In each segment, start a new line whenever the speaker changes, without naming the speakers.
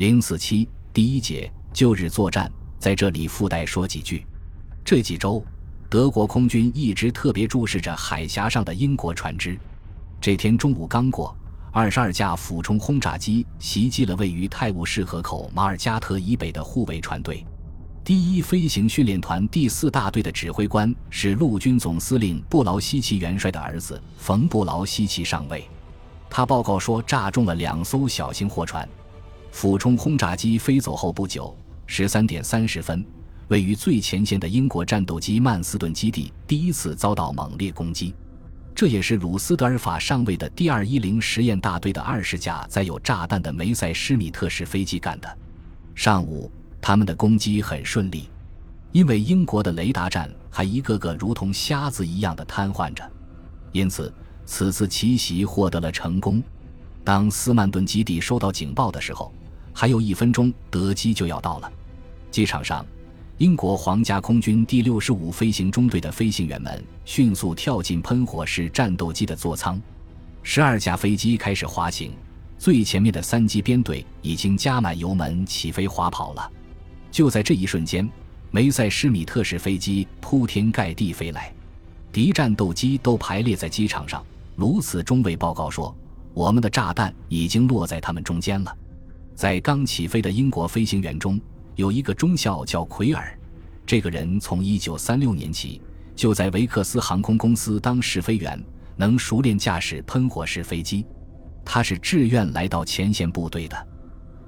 零四七第一节旧日作战，在这里附带说几句。这几周，德国空军一直特别注视着海峡上的英国船只。这天中午刚过，二十二架俯冲轰炸机袭击了位于泰晤士河口马尔加特以北的护卫船队。第一飞行训练团第四大队的指挥官是陆军总司令布劳希奇元帅的儿子冯布劳希奇上尉。他报告说，炸中了两艘小型货船。俯冲轰炸机飞走后不久，十三点三十分，位于最前线的英国战斗机曼斯顿基地第一次遭到猛烈攻击。这也是鲁斯德尔法上尉的第二一零实验大队的二十架载有炸弹的梅塞施米特式飞机干的。上午，他们的攻击很顺利，因为英国的雷达站还一个个如同瞎子一样的瘫痪着，因此此次奇袭获得了成功。当斯曼顿基地收到警报的时候，还有一分钟，德机就要到了。机场上，英国皇家空军第六十五飞行中队的飞行员们迅速跳进喷火式战斗机的座舱，十二架飞机开始滑行。最前面的三机编队已经加满油门起飞滑跑了。就在这一瞬间，梅塞施米特式飞机铺天盖地飞来，敌战斗机都排列在机场上。卢茨中尉报告说：“我们的炸弹已经落在他们中间了。”在刚起飞的英国飞行员中，有一个中校叫奎尔。这个人从1936年起就在维克斯航空公司当试飞员，能熟练驾驶喷火式飞机。他是志愿来到前线部队的。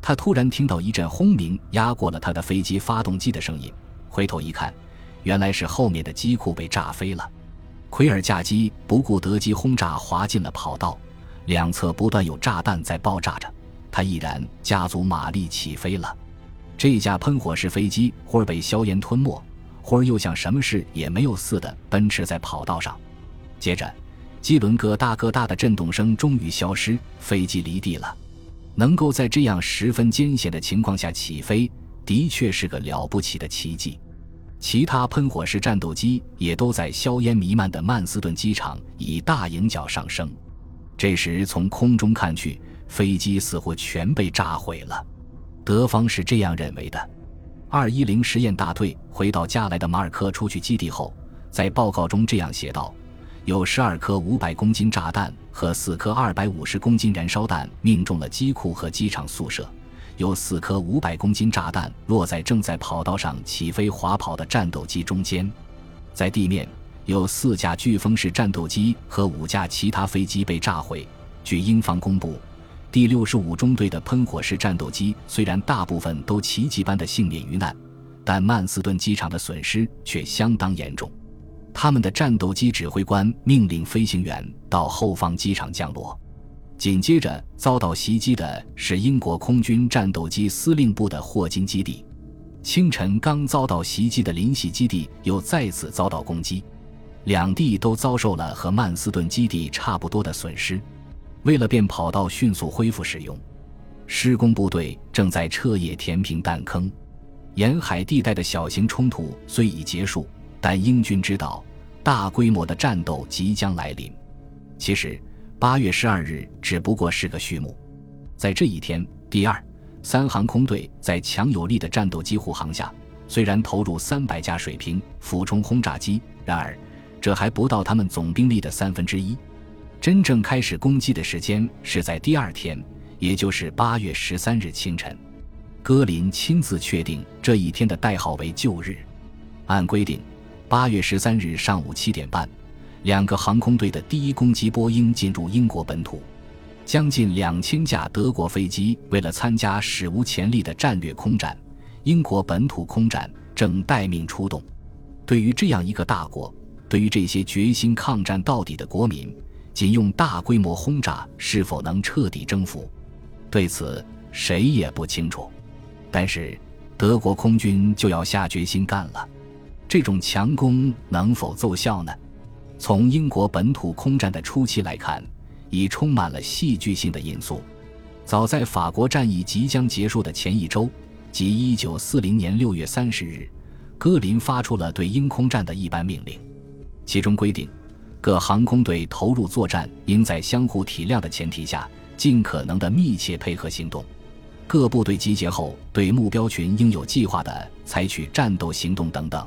他突然听到一阵轰鸣压过了他的飞机发动机的声音，回头一看，原来是后面的机库被炸飞了。奎尔驾机不顾德机轰炸，滑进了跑道，两侧不断有炸弹在爆炸着。他毅然加足马力起飞了，这架喷火式飞机忽而被硝烟吞没，忽而又像什么事也没有似的奔驰在跑道上。接着，机轮咯哒咯哒的震动声终于消失，飞机离地了。能够在这样十分艰险的情况下起飞，的确是个了不起的奇迹。其他喷火式战斗机也都在硝烟弥漫的曼斯顿机场以大迎角上升。这时，从空中看去，飞机似乎全被炸毁了，德方是这样认为的。二一零实验大队回到加莱的马尔科出去基地后，在报告中这样写道：有十二颗五百公斤炸弹和四颗二百五十公斤燃烧弹命中了机库和机场宿舍，有四颗五百公斤炸弹落在正在跑道上起飞滑跑的战斗机中间，在地面有四架飓风式战斗机和五架其他飞机被炸毁。据英方公布。第六十五中队的喷火式战斗机虽然大部分都奇迹般的幸免于难，但曼斯顿机场的损失却相当严重。他们的战斗机指挥官命令飞行员到后方机场降落。紧接着遭到袭击的是英国空军战斗机司令部的霍金基地。清晨刚遭到袭击的林西基地又再次遭到攻击，两地都遭受了和曼斯顿基地差不多的损失。为了便跑道迅速恢复使用，施工部队正在彻夜填平弹坑。沿海地带的小型冲突虽已结束，但英军知道大规模的战斗即将来临。其实，八月十二日只不过是个序幕。在这一天，第二、三航空队在强有力的战斗机护航下，虽然投入三百架水平俯冲轰炸机，然而这还不到他们总兵力的三分之一。真正开始攻击的时间是在第二天，也就是八月十三日清晨。戈林亲自确定这一天的代号为“旧日”。按规定，八月十三日上午七点半，两个航空队的第一攻击波音进入英国本土。将近两千架德国飞机为了参加史无前例的战略空战，英国本土空战正待命出动。对于这样一个大国，对于这些决心抗战到底的国民。仅用大规模轰炸是否能彻底征服？对此谁也不清楚。但是德国空军就要下决心干了。这种强攻能否奏效呢？从英国本土空战的初期来看，已充满了戏剧性的因素。早在法国战役即将结束的前一周，即1940年6月30日，戈林发出了对英空战的一般命令，其中规定。各航空队投入作战，应在相互体谅的前提下，尽可能的密切配合行动。各部队集结后，对目标群应有计划地采取战斗行动等等。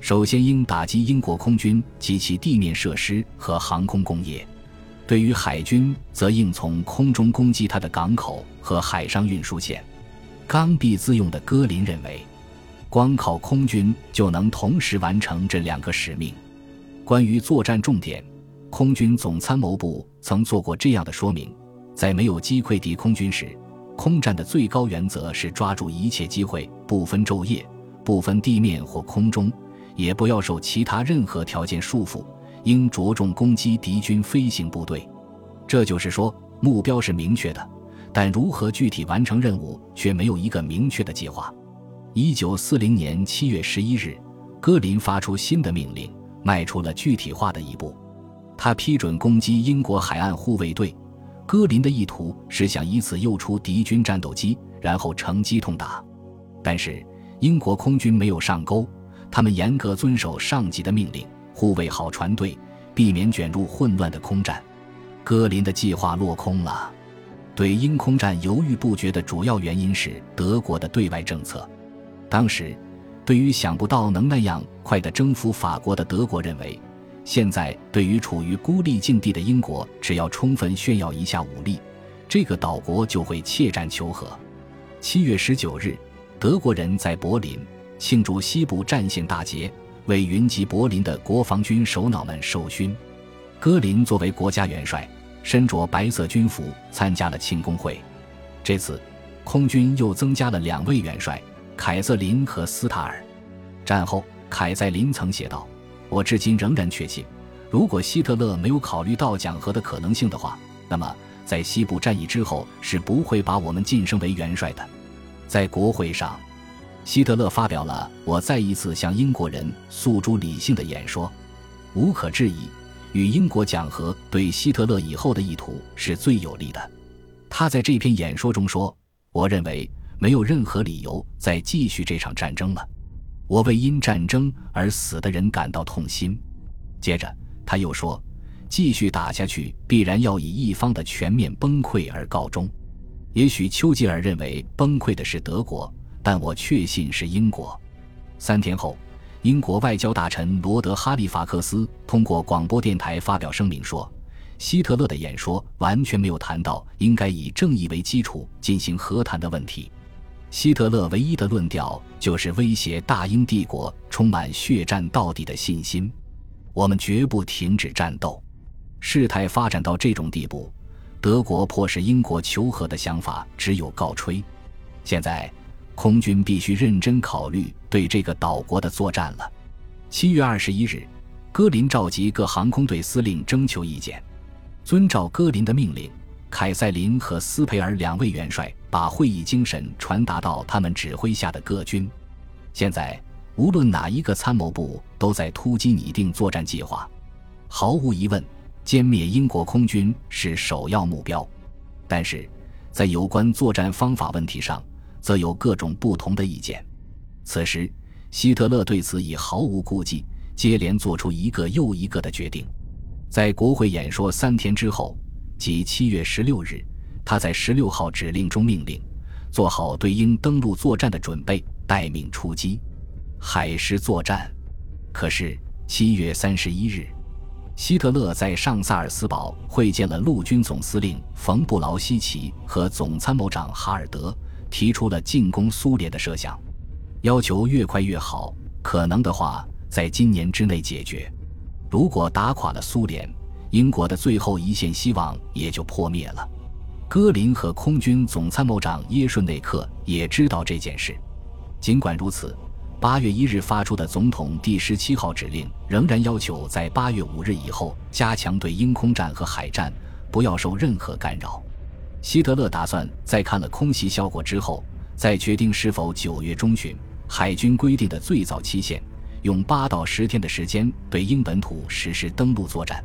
首先应打击英国空军及其地面设施和航空工业；对于海军，则应从空中攻击它的港口和海上运输线。刚愎自用的戈林认为，光靠空军就能同时完成这两个使命。关于作战重点，空军总参谋部曾做过这样的说明：在没有击溃敌空军时，空战的最高原则是抓住一切机会，不分昼夜，不分地面或空中，也不要受其他任何条件束缚，应着重攻击敌军飞行部队。这就是说，目标是明确的。但如何具体完成任务，却没有一个明确的计划。一九四零年七月十一日，戈林发出新的命令，迈出了具体化的一步。他批准攻击英国海岸护卫队。戈林的意图是想以此诱出敌军战斗机，然后乘机痛打。但是英国空军没有上钩，他们严格遵守上级的命令，护卫好船队，避免卷入混乱的空战。戈林的计划落空了。对英空战犹豫不决的主要原因是德国的对外政策。当时，对于想不到能那样快地征服法国的德国认为，现在对于处于孤立境地的英国，只要充分炫耀一下武力，这个岛国就会怯战求和。七月十九日，德国人在柏林庆祝西部战线大捷，为云集柏林的国防军首脑们授勋。戈林作为国家元帅。身着白色军服参加了庆功会。这次，空军又增加了两位元帅，凯瑟琳和斯塔尔。战后，凯塞琳曾写道：“我至今仍然确信，如果希特勒没有考虑到讲和的可能性的话，那么在西部战役之后是不会把我们晋升为元帅的。”在国会上，希特勒发表了“我再一次向英国人诉诸理性的演说”。无可置疑。与英国讲和对希特勒以后的意图是最有利的。他在这篇演说中说：“我认为没有任何理由再继续这场战争了。我为因战争而死的人感到痛心。”接着他又说：“继续打下去必然要以一方的全面崩溃而告终。也许丘吉尔认为崩溃的是德国，但我确信是英国。”三天后。英国外交大臣罗德·哈利法克斯通过广播电台发表声明说：“希特勒的演说完全没有谈到应该以正义为基础进行和谈的问题。希特勒唯一的论调就是威胁大英帝国充满血战到底的信心。我们绝不停止战斗。事态发展到这种地步，德国迫使英国求和的想法只有告吹。现在。”空军必须认真考虑对这个岛国的作战了。七月二十一日，戈林召集各航空队司令征求意见。遵照戈林的命令，凯塞林和斯佩尔两位元帅把会议精神传达到他们指挥下的各军。现在，无论哪一个参谋部都在突击拟定作战计划。毫无疑问，歼灭英国空军是首要目标。但是，在有关作战方法问题上，则有各种不同的意见。此时，希特勒对此已毫无顾忌，接连做出一个又一个的决定。在国会演说三天之后，即七月十六日，他在十六号指令中命令做好对英登陆作战的准备，待命出击，海狮作战。可是七月三十一日，希特勒在上萨尔斯堡会见了陆军总司令冯布劳希奇和总参谋长哈尔德。提出了进攻苏联的设想，要求越快越好，可能的话，在今年之内解决。如果打垮了苏联，英国的最后一线希望也就破灭了。戈林和空军总参谋长耶顺内克也知道这件事。尽管如此，八月一日发出的总统第十七号指令仍然要求在八月五日以后加强对英空战和海战，不要受任何干扰。希特勒打算在看了空袭效果之后，再决定是否九月中旬海军规定的最早期限，用八到十天的时间对英本土实施登陆作战。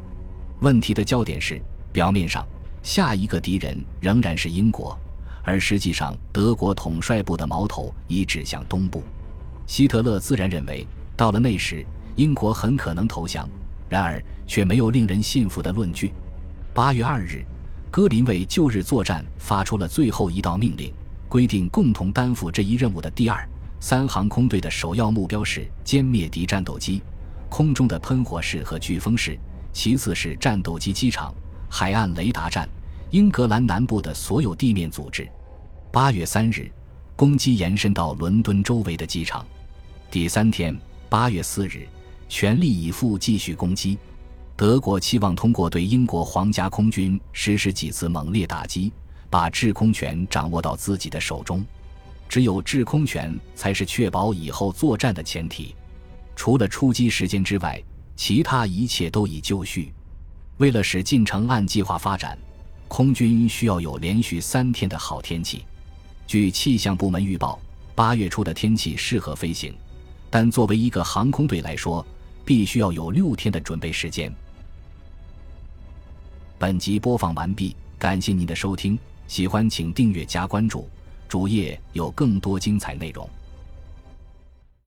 问题的焦点是，表面上下一个敌人仍然是英国，而实际上德国统帅部的矛头已指向东部。希特勒自然认为，到了那时，英国很可能投降。然而，却没有令人信服的论据。八月二日。戈林为旧日作战发出了最后一道命令：规定共同担负这一任务的第二、三航空队的首要目标是歼灭敌战斗机、空中的喷火式和飓风式，其次是战斗机机场、海岸雷达站、英格兰南部的所有地面组织。八月三日，攻击延伸到伦敦周围的机场。第三天，八月四日，全力以赴继续攻击。德国期望通过对英国皇家空军实施几次猛烈打击，把制空权掌握到自己的手中。只有制空权才是确保以后作战的前提。除了出击时间之外，其他一切都已就绪。为了使进程按计划发展，空军需要有连续三天的好天气。据气象部门预报，八月初的天气适合飞行，但作为一个航空队来说，必须要有六天的准备时间。本集播放完毕，感谢您的收听，喜欢请订阅加关注，主页有更多精彩内容。